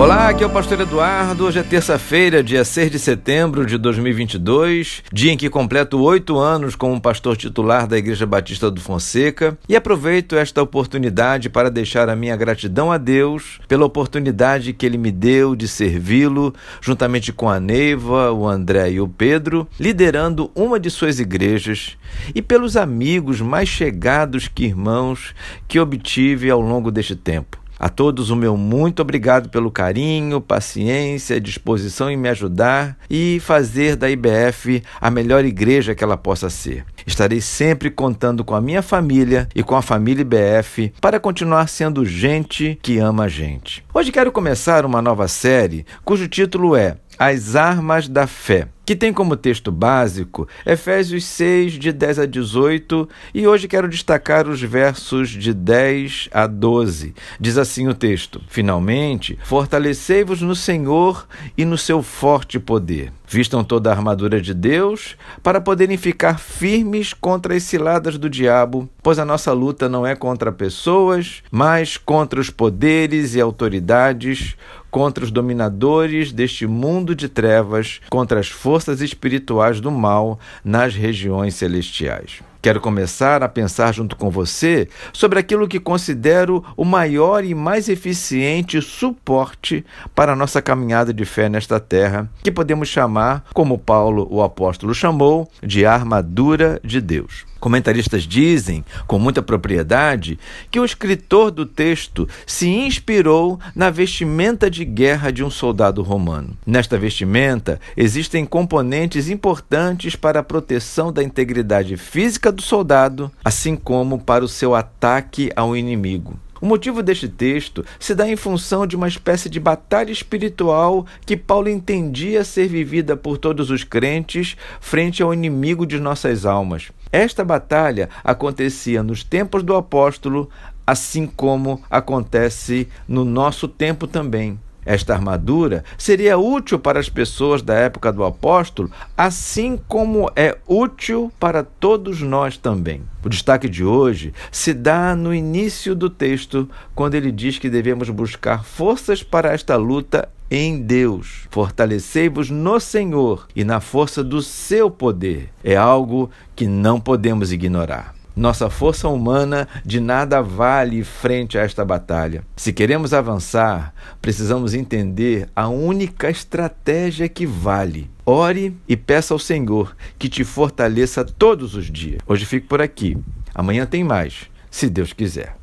Olá, aqui é o Pastor Eduardo. Hoje é terça-feira, dia 6 de setembro de 2022, dia em que completo oito anos como pastor titular da Igreja Batista do Fonseca e aproveito esta oportunidade para deixar a minha gratidão a Deus pela oportunidade que Ele me deu de servi-lo, juntamente com a Neiva, o André e o Pedro, liderando uma de suas igrejas e pelos amigos mais chegados que irmãos que obtive ao longo deste tempo. A todos o meu muito obrigado pelo carinho, paciência, disposição em me ajudar e fazer da IBF a melhor igreja que ela possa ser. Estarei sempre contando com a minha família e com a família IBF para continuar sendo gente que ama a gente. Hoje quero começar uma nova série cujo título é As Armas da Fé que tem como texto básico Efésios 6, de 10 a 18, e hoje quero destacar os versos de 10 a 12. Diz assim o texto: Finalmente, fortalecei-vos no Senhor e no seu forte poder. Vistam toda a armadura de Deus para poderem ficar firmes contra as ciladas do diabo, pois a nossa luta não é contra pessoas, mas contra os poderes e autoridades, contra os dominadores deste mundo de trevas, contra as forças espirituais do mal nas regiões celestiais. Quero começar a pensar junto com você sobre aquilo que considero o maior e mais eficiente suporte para a nossa caminhada de fé nesta terra, que podemos chamar, como Paulo o apóstolo chamou, de armadura de Deus. Comentaristas dizem, com muita propriedade, que o escritor do texto se inspirou na vestimenta de guerra de um soldado romano. Nesta vestimenta existem componentes importantes para a proteção da integridade física do soldado, assim como para o seu ataque ao inimigo. O motivo deste texto se dá em função de uma espécie de batalha espiritual que Paulo entendia ser vivida por todos os crentes frente ao inimigo de nossas almas. Esta batalha acontecia nos tempos do apóstolo, assim como acontece no nosso tempo também. Esta armadura seria útil para as pessoas da época do apóstolo, assim como é útil para todos nós também. O destaque de hoje se dá no início do texto, quando ele diz que devemos buscar forças para esta luta em Deus. Fortalecei-vos no Senhor e na força do seu poder. É algo que não podemos ignorar. Nossa força humana de nada vale frente a esta batalha. Se queremos avançar, precisamos entender a única estratégia que vale. Ore e peça ao Senhor que te fortaleça todos os dias. Hoje fico por aqui. Amanhã tem mais, se Deus quiser.